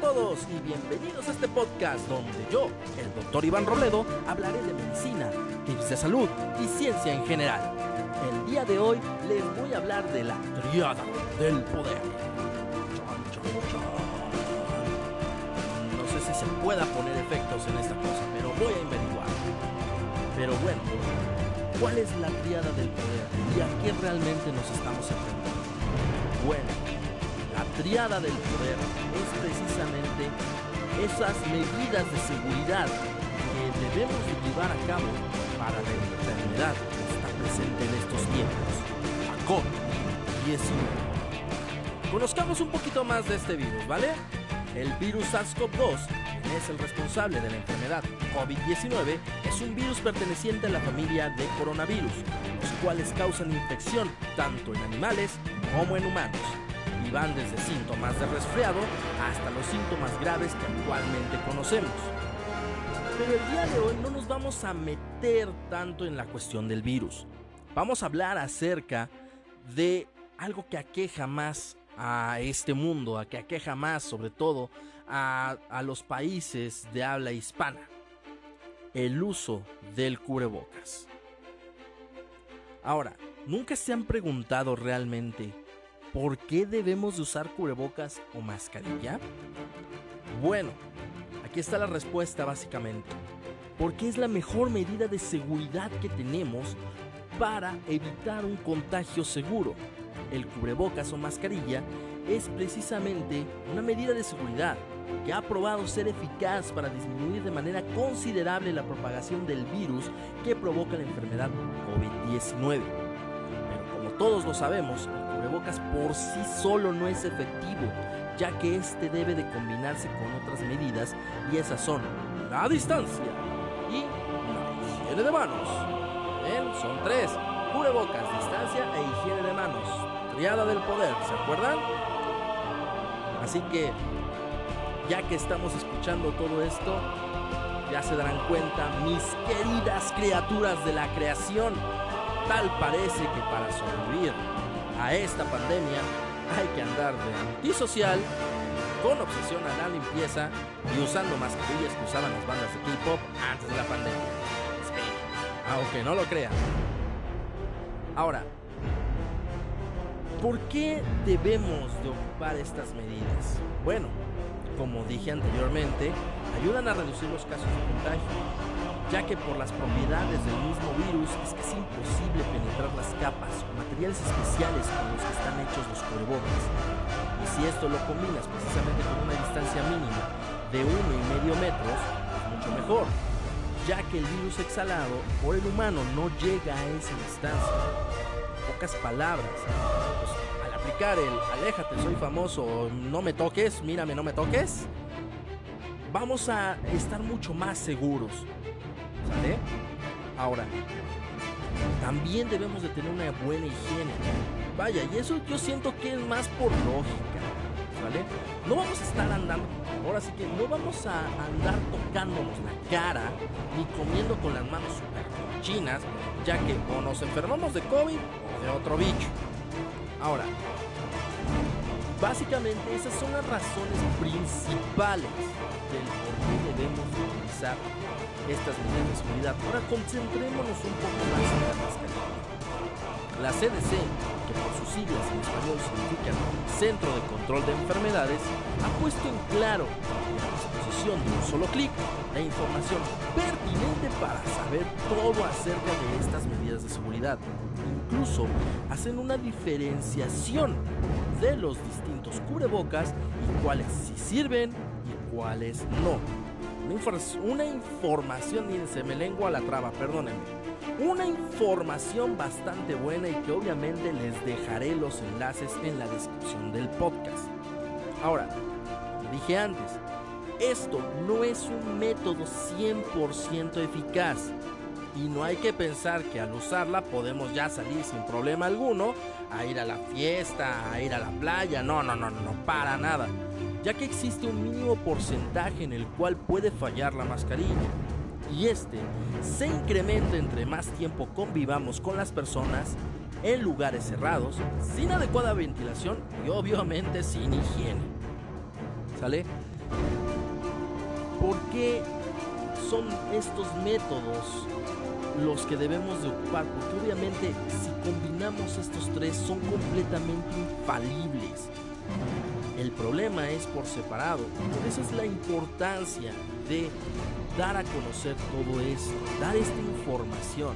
Todos y bienvenidos a este podcast donde yo, el doctor Iván Robledo, hablaré de medicina, tips de salud y ciencia en general. El día de hoy les voy a hablar de la triada del poder. No sé si se pueda poner efectos en esta cosa, pero voy a averiguar. Pero bueno, ¿cuál es la triada del poder y a qué realmente nos estamos enfrentando? Bueno, triada del poder es precisamente esas medidas de seguridad que debemos llevar a cabo para la enfermedad que está presente en estos tiempos, la COVID-19. Conozcamos un poquito más de este virus, ¿vale? El virus SARS-CoV-2, que es el responsable de la enfermedad COVID-19, es un virus perteneciente a la familia de coronavirus, los cuales causan infección tanto en animales como en humanos van desde síntomas de resfriado hasta los síntomas graves que actualmente conocemos. Pero el día de hoy no nos vamos a meter tanto en la cuestión del virus. Vamos a hablar acerca de algo que aqueja más a este mundo, a que aqueja más sobre todo a, a los países de habla hispana. El uso del cubrebocas. Ahora, ¿nunca se han preguntado realmente ¿Por qué debemos de usar cubrebocas o mascarilla? Bueno, aquí está la respuesta básicamente. Porque es la mejor medida de seguridad que tenemos para evitar un contagio seguro. El cubrebocas o mascarilla es precisamente una medida de seguridad que ha probado ser eficaz para disminuir de manera considerable la propagación del virus que provoca la enfermedad COVID-19. Todos lo sabemos, cubrebocas por sí solo no es efectivo, ya que este debe de combinarse con otras medidas y esas son la distancia y la higiene de manos. Son tres, cubrebocas, distancia e higiene de manos. Triada del poder, ¿se acuerdan? Así que, ya que estamos escuchando todo esto, ya se darán cuenta, mis queridas criaturas de la creación, tal parece que para sobrevivir a esta pandemia hay que andar de antisocial, con obsesión a la limpieza y usando mascarillas que usaban las bandas de K-pop antes de la pandemia. aunque no lo crean. Ahora, ¿por qué debemos de ocupar estas medidas? Bueno, como dije anteriormente, ayudan a reducir los casos de contagio, ya que por las propiedades del mismo virus es casi imposible penetrar las capas o materiales especiales con los que están hechos los cubrebocas. Y si esto lo combinas precisamente con una distancia mínima de uno y medio metros, es mucho mejor, ya que el virus exhalado por el humano no llega a esa distancia. En pocas palabras, pues, al aplicar el aléjate, soy famoso, no me toques, mírame, no me toques, vamos a estar mucho más seguros. ¿Sale? Ahora, también debemos de tener una buena higiene. Vaya, y eso yo siento que es más por lógica. ¿Vale? No vamos a estar andando, ahora sí que no vamos a andar tocándonos la cara ni comiendo con las manos super chinas, ya que o nos enfermamos de COVID o de otro bicho. Ahora, básicamente esas son las razones principales del por qué debemos utilizar estas medidas de seguridad. Ahora concentrémonos un poco más en la mascarilla. La CDC, que por sus siglas en español significan Centro de Control de Enfermedades, ha puesto en claro a disposición de un solo clic la información pertinente para saber todo acerca de estas medidas de seguridad. Incluso hacen una diferenciación de los distintos cubrebocas y cuáles sí sirven y cuáles no una, información, miren, se me lengua la traba, perdónenme. Una información bastante buena y que obviamente les dejaré los enlaces en la descripción del podcast. Ahora, dije antes, esto no es un método 100% eficaz. Y no hay que pensar que al usarla podemos ya salir sin problema alguno a ir a la fiesta, a ir a la playa. No, no, no, no, para nada ya que existe un mínimo porcentaje en el cual puede fallar la mascarilla. Y este se incrementa entre más tiempo convivamos con las personas en lugares cerrados, sin adecuada ventilación y obviamente sin higiene. ¿Sale? ¿Por qué son estos métodos los que debemos de ocupar? Porque obviamente si combinamos estos tres son completamente infalibles. El problema es por separado. Por eso es la importancia de dar a conocer todo esto, dar esta información.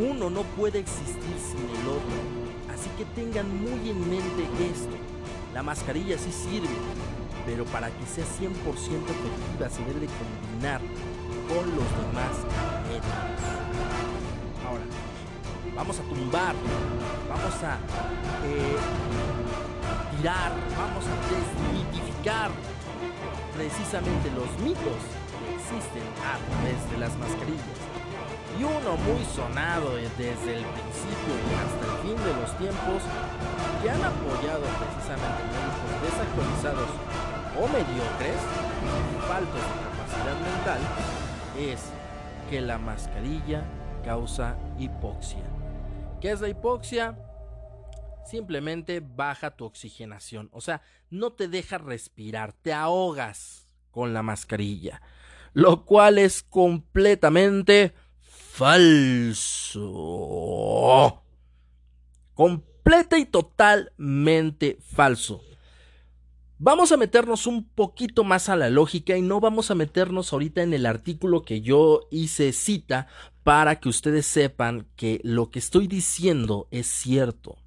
Uno no puede existir sin el otro. Así que tengan muy en mente esto. La mascarilla sí sirve, pero para que sea 100% efectiva se debe de combinar con los demás métodos. Ahora, vamos a tumbar, vamos a eh, tirar, vamos a desmitificar precisamente los mitos que existen a través de las mascarillas. Y uno muy sonado desde el principio hasta el fin de los tiempos, que han apoyado precisamente médicos desactualizados o mediocres, faltos de capacidad mental, es que la mascarilla causa hipoxia. ¿Qué es la hipoxia? simplemente baja tu oxigenación. O sea, no te deja respirar, te ahogas con la mascarilla. Lo cual es completamente falso. Completa y totalmente falso. Vamos a meternos un poquito más a la lógica y no vamos a meternos ahorita en el artículo que yo hice cita para que ustedes sepan que lo que estoy diciendo es cierto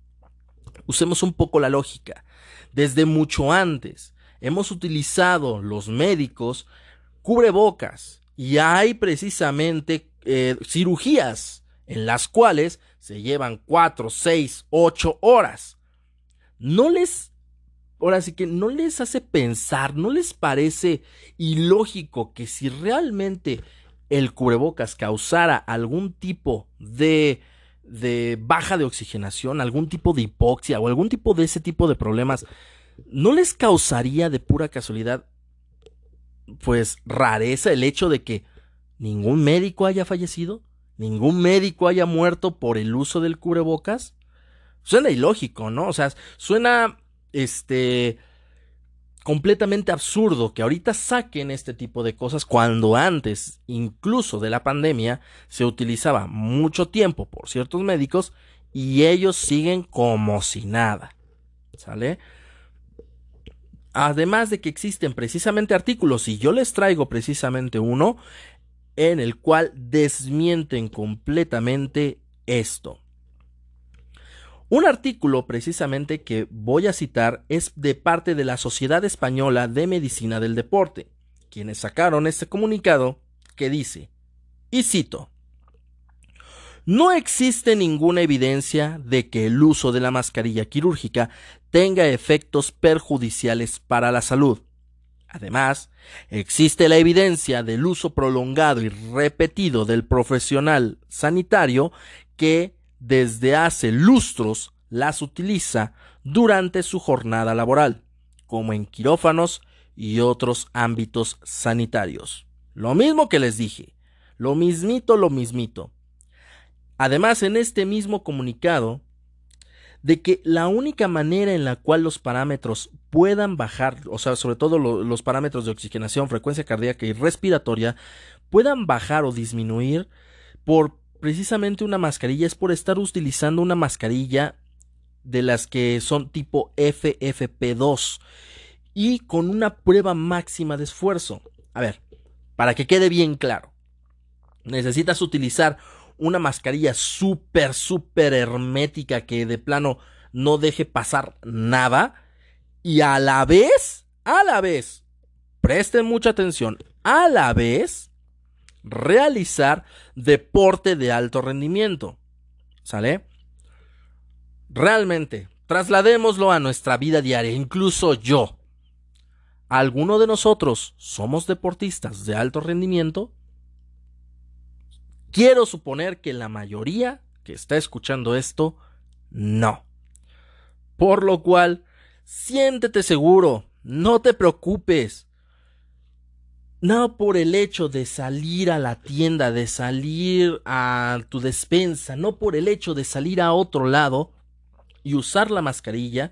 usemos un poco la lógica. Desde mucho antes hemos utilizado los médicos cubrebocas y hay precisamente eh, cirugías en las cuales se llevan 4, 6, 8 horas. No les, ahora sí que no les hace pensar, no les parece ilógico que si realmente el cubrebocas causara algún tipo de de baja de oxigenación, algún tipo de hipoxia o algún tipo de ese tipo de problemas, ¿no les causaría de pura casualidad, pues, rareza el hecho de que ningún médico haya fallecido? ¿Ningún médico haya muerto por el uso del cubrebocas? Suena ilógico, ¿no? O sea, suena, este, completamente absurdo que ahorita saquen este tipo de cosas cuando antes, incluso de la pandemia, se utilizaba mucho tiempo por ciertos médicos y ellos siguen como si nada. ¿Sale? Además de que existen precisamente artículos, y yo les traigo precisamente uno, en el cual desmienten completamente esto. Un artículo precisamente que voy a citar es de parte de la Sociedad Española de Medicina del Deporte, quienes sacaron este comunicado que dice, y cito, no existe ninguna evidencia de que el uso de la mascarilla quirúrgica tenga efectos perjudiciales para la salud. Además, existe la evidencia del uso prolongado y repetido del profesional sanitario que desde hace lustros las utiliza durante su jornada laboral, como en quirófanos y otros ámbitos sanitarios. Lo mismo que les dije, lo mismito, lo mismito. Además, en este mismo comunicado, de que la única manera en la cual los parámetros puedan bajar, o sea, sobre todo los parámetros de oxigenación, frecuencia cardíaca y respiratoria, puedan bajar o disminuir por precisamente una mascarilla es por estar utilizando una mascarilla de las que son tipo FFP2 y con una prueba máxima de esfuerzo. A ver, para que quede bien claro, necesitas utilizar una mascarilla súper, súper hermética que de plano no deje pasar nada y a la vez, a la vez, presten mucha atención, a la vez realizar deporte de alto rendimiento. ¿Sale? Realmente, trasladémoslo a nuestra vida diaria, incluso yo. ¿Alguno de nosotros somos deportistas de alto rendimiento? Quiero suponer que la mayoría que está escuchando esto, no. Por lo cual, siéntete seguro, no te preocupes, no por el hecho de salir a la tienda, de salir a tu despensa, no por el hecho de salir a otro lado y usar la mascarilla,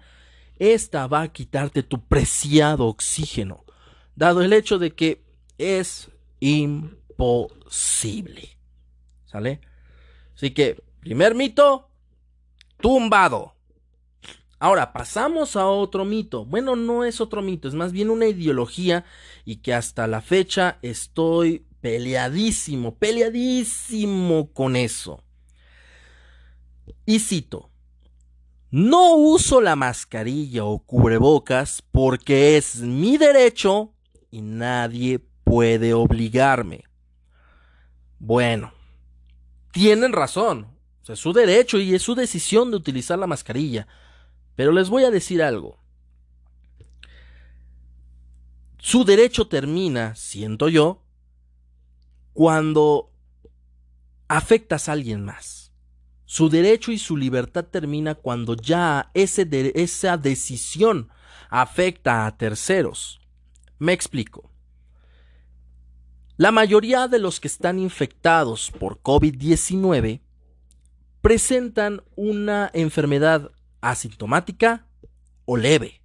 esta va a quitarte tu preciado oxígeno, dado el hecho de que es imposible. ¿Sale? Así que, primer mito, tumbado. Ahora, pasamos a otro mito. Bueno, no es otro mito, es más bien una ideología y que hasta la fecha estoy peleadísimo, peleadísimo con eso. Y cito, no uso la mascarilla o cubrebocas porque es mi derecho y nadie puede obligarme. Bueno, tienen razón. es su derecho y es su decisión de utilizar la mascarilla. Pero les voy a decir algo. Su derecho termina, siento yo, cuando afectas a alguien más. Su derecho y su libertad termina cuando ya ese esa decisión afecta a terceros. Me explico. La mayoría de los que están infectados por COVID-19 presentan una enfermedad asintomática o leve.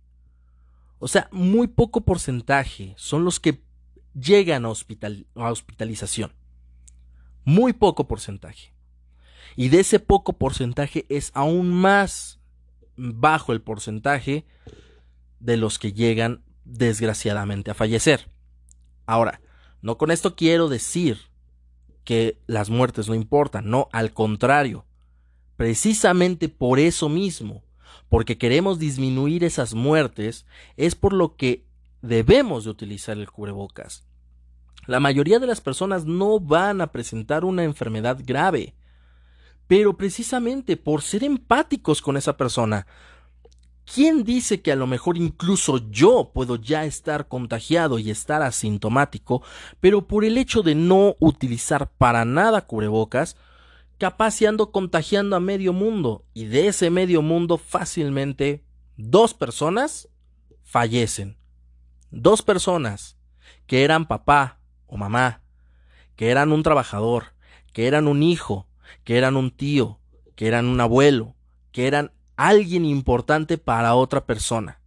O sea, muy poco porcentaje son los que llegan a, a hospitalización. Muy poco porcentaje. Y de ese poco porcentaje es aún más bajo el porcentaje de los que llegan desgraciadamente a fallecer. Ahora, no con esto quiero decir que las muertes no importan, no, al contrario. Precisamente por eso mismo, porque queremos disminuir esas muertes, es por lo que debemos de utilizar el cubrebocas. La mayoría de las personas no van a presentar una enfermedad grave, pero precisamente por ser empáticos con esa persona, ¿Quién dice que a lo mejor incluso yo puedo ya estar contagiado y estar asintomático, pero por el hecho de no utilizar para nada cubrebocas, capaz si ando contagiando a medio mundo y de ese medio mundo fácilmente dos personas fallecen. Dos personas que eran papá o mamá, que eran un trabajador, que eran un hijo, que eran un tío, que eran un abuelo, que eran alguien importante para otra persona.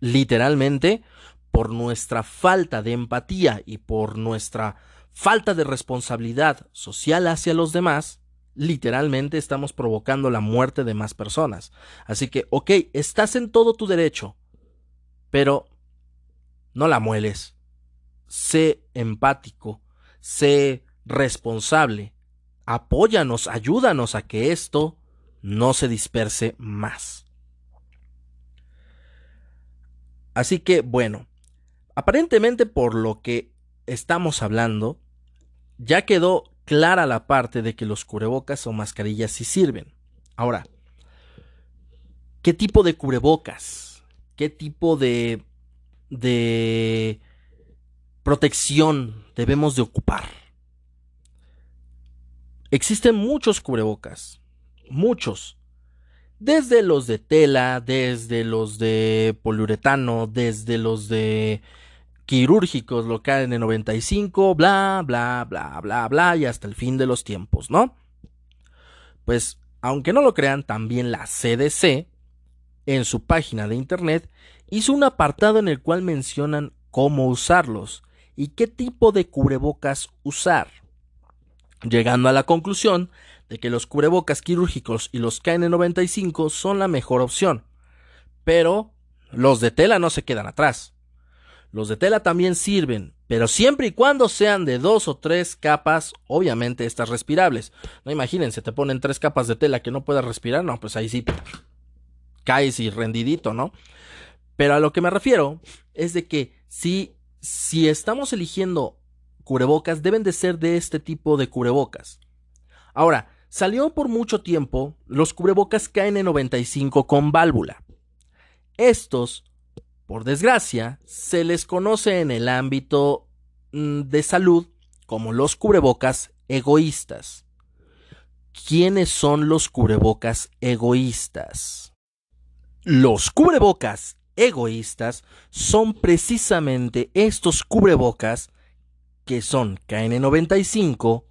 Literalmente, por nuestra falta de empatía y por nuestra falta de responsabilidad social hacia los demás, literalmente estamos provocando la muerte de más personas. Así que, ok, estás en todo tu derecho, pero no la mueles. Sé empático, sé responsable, apóyanos, ayúdanos a que esto no se disperse más. Así que, bueno, aparentemente por lo que estamos hablando, ya quedó clara la parte de que los cubrebocas o mascarillas sí sirven. Ahora, ¿qué tipo de cubrebocas? ¿Qué tipo de, protección debemos de ocupar? Existen muchos cubrebocas muchos. Desde los de tela, desde los de poliuretano, desde los de quirúrgicos, lo en 95, bla, bla, bla, bla, bla, y hasta el fin de los tiempos, ¿no? Pues, aunque no lo crean, también la CDC, en su página de internet, hizo un apartado en el cual mencionan cómo usarlos y qué tipo de cubrebocas usar, llegando a la conclusión de que los cubrebocas quirúrgicos y los KN95 son la mejor opción. Pero los de tela no se quedan atrás. Los de tela también sirven, pero siempre y cuando sean de dos o tres capas, obviamente estas respirables. No imagínense, te ponen tres capas de tela que no puedas respirar, no, pues ahí sí caes y rendidito, ¿no? Pero a lo que me refiero es de que si, si estamos eligiendo cubrebocas, deben de ser de este tipo de cubrebocas. Ahora, Salió por mucho tiempo los cubrebocas KN95 con válvula. Estos, por desgracia, se les conoce en el ámbito mm, de salud como los cubrebocas egoístas. ¿Quiénes son los cubrebocas egoístas? Los cubrebocas egoístas son precisamente estos cubrebocas que son KN95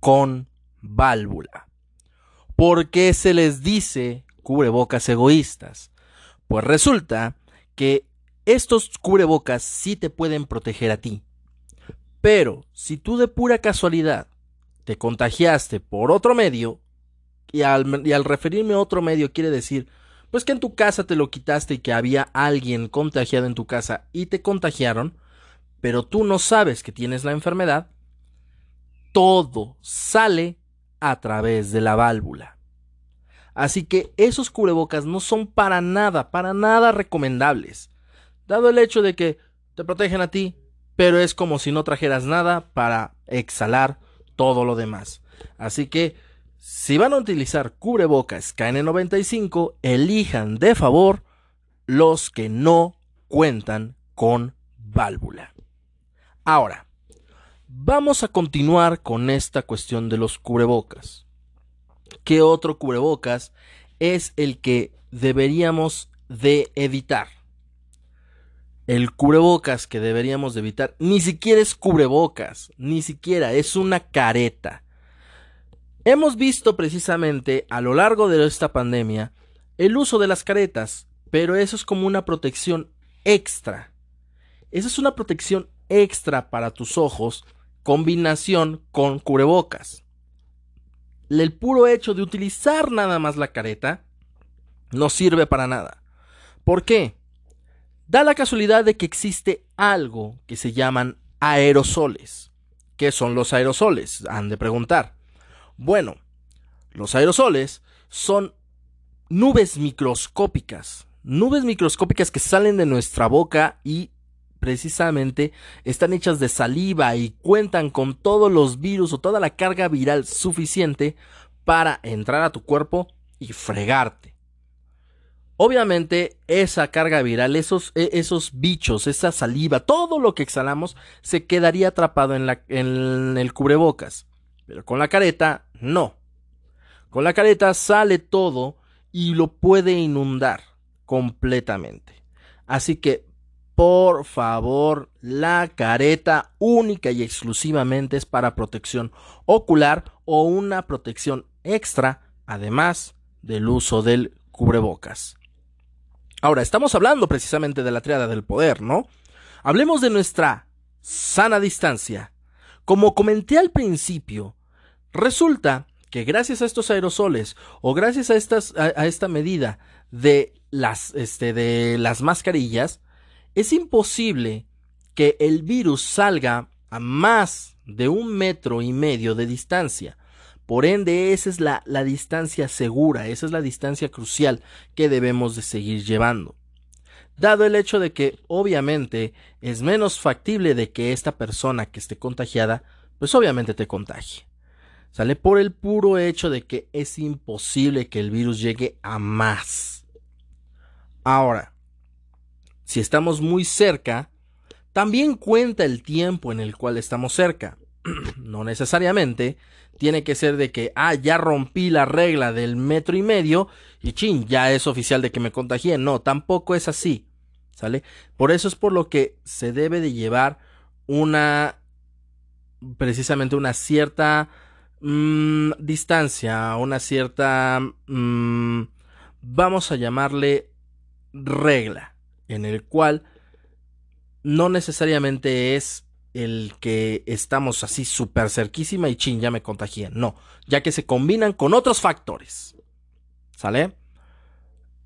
con válvula. ¿Por qué se les dice cubrebocas egoístas? Pues resulta que estos cubrebocas sí te pueden proteger a ti. Pero si tú de pura casualidad te contagiaste por otro medio, y al, referirme a otro medio quiere decir, pues que en tu casa te lo quitaste y que había alguien contagiado en tu casa y te contagiaron, pero tú no sabes que tienes la enfermedad, todo sale a través de la válvula. Así que esos cubrebocas no son para nada, para nada recomendables, dado el hecho de que te protegen a ti, pero es como si no trajeras nada para exhalar todo lo demás. Así que si van a utilizar cubrebocas KN95, elijan de favor los que no cuentan con válvula. Ahora, vamos a continuar con esta cuestión de los cubrebocas. ¿Qué otro cubrebocas es el que deberíamos de evitar? El cubrebocas que deberíamos de evitar ni siquiera es cubrebocas, ni siquiera es una careta. Hemos visto precisamente a lo largo de esta pandemia el uso de las caretas, pero eso es como una protección extra. Esa es una protección extra para tus ojos, combinación con cubrebocas. El puro hecho de utilizar nada más la careta no sirve para nada. ¿Por qué? Da la casualidad de que existe algo que se llaman aerosoles. ¿Qué son los aerosoles? Han de preguntar. Bueno, los aerosoles son nubes microscópicas, nubes microscópicas que salen de nuestra boca y precisamente están hechas de saliva y cuentan con todos los virus o toda la carga viral suficiente para entrar a tu cuerpo y fregarte. Obviamente esa carga viral, esos, e, esos bichos, esa saliva, todo lo que exhalamos se quedaría atrapado en, la, en el cubrebocas. Pero con la careta, no. Con la careta sale todo y lo puede inundar completamente. Así que, por favor, la careta única y exclusivamente es para protección ocular o una protección extra, además del uso del cubrebocas. Ahora, estamos hablando precisamente de la triada del poder, ¿no? Hablemos de nuestra sana distancia. Como comenté al principio, Resulta que gracias a estos aerosoles o gracias a, a, esta medida de las, este, de las mascarillas, es imposible que el virus salga a más de un metro y medio de distancia. Por ende, esa es la, distancia segura, esa es la distancia crucial que debemos de seguir llevando. Dado el hecho de que obviamente es menos factible de que esta persona que esté contagiada, pues obviamente te contagie. Sale por el puro hecho de que es imposible que el virus llegue a más. Ahora, si estamos muy cerca, también cuenta el tiempo en el cual estamos cerca. no necesariamente tiene que ser de que, ah, ya rompí la regla del metro y medio y chin, ya es oficial de que me contagié. No, tampoco es así. ¿Sale? Por eso es por lo que se debe de llevar una, precisamente una cierta Mm, distancia, una cierta, mm, vamos a llamarle regla, en el cual no necesariamente es el que estamos así súper cerquísima y chin, ya me contagié. No, ya que se combinan con otros factores. ¿Sale?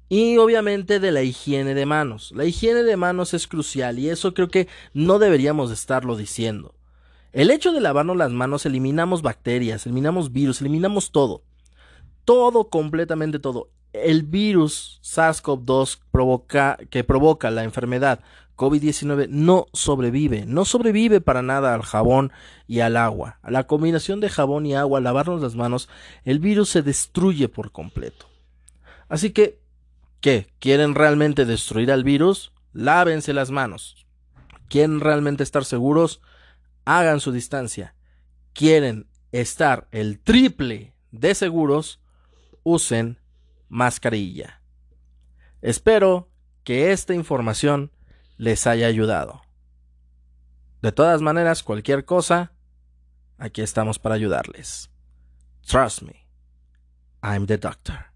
Y obviamente de la higiene de manos. La higiene de manos es crucial y eso creo que no deberíamos de estarlo diciendo. El hecho de lavarnos las manos eliminamos bacterias, eliminamos virus, eliminamos todo. Todo, completamente todo. El virus SARS-CoV-2 provoca, que provoca la enfermedad COVID-19 no sobrevive, no sobrevive para nada al jabón y al agua. A la combinación de jabón y agua, lavarnos las manos, el virus se destruye por completo. Así que, ¿qué? ¿Quieren realmente destruir al virus? Lávense las manos. ¿Quieren realmente estar seguros? hagan su distancia, quieren estar el triple de seguros, usen mascarilla. Espero que esta información les haya ayudado. De todas maneras, cualquier cosa, aquí estamos para ayudarles. Trust me, I'm the doctor.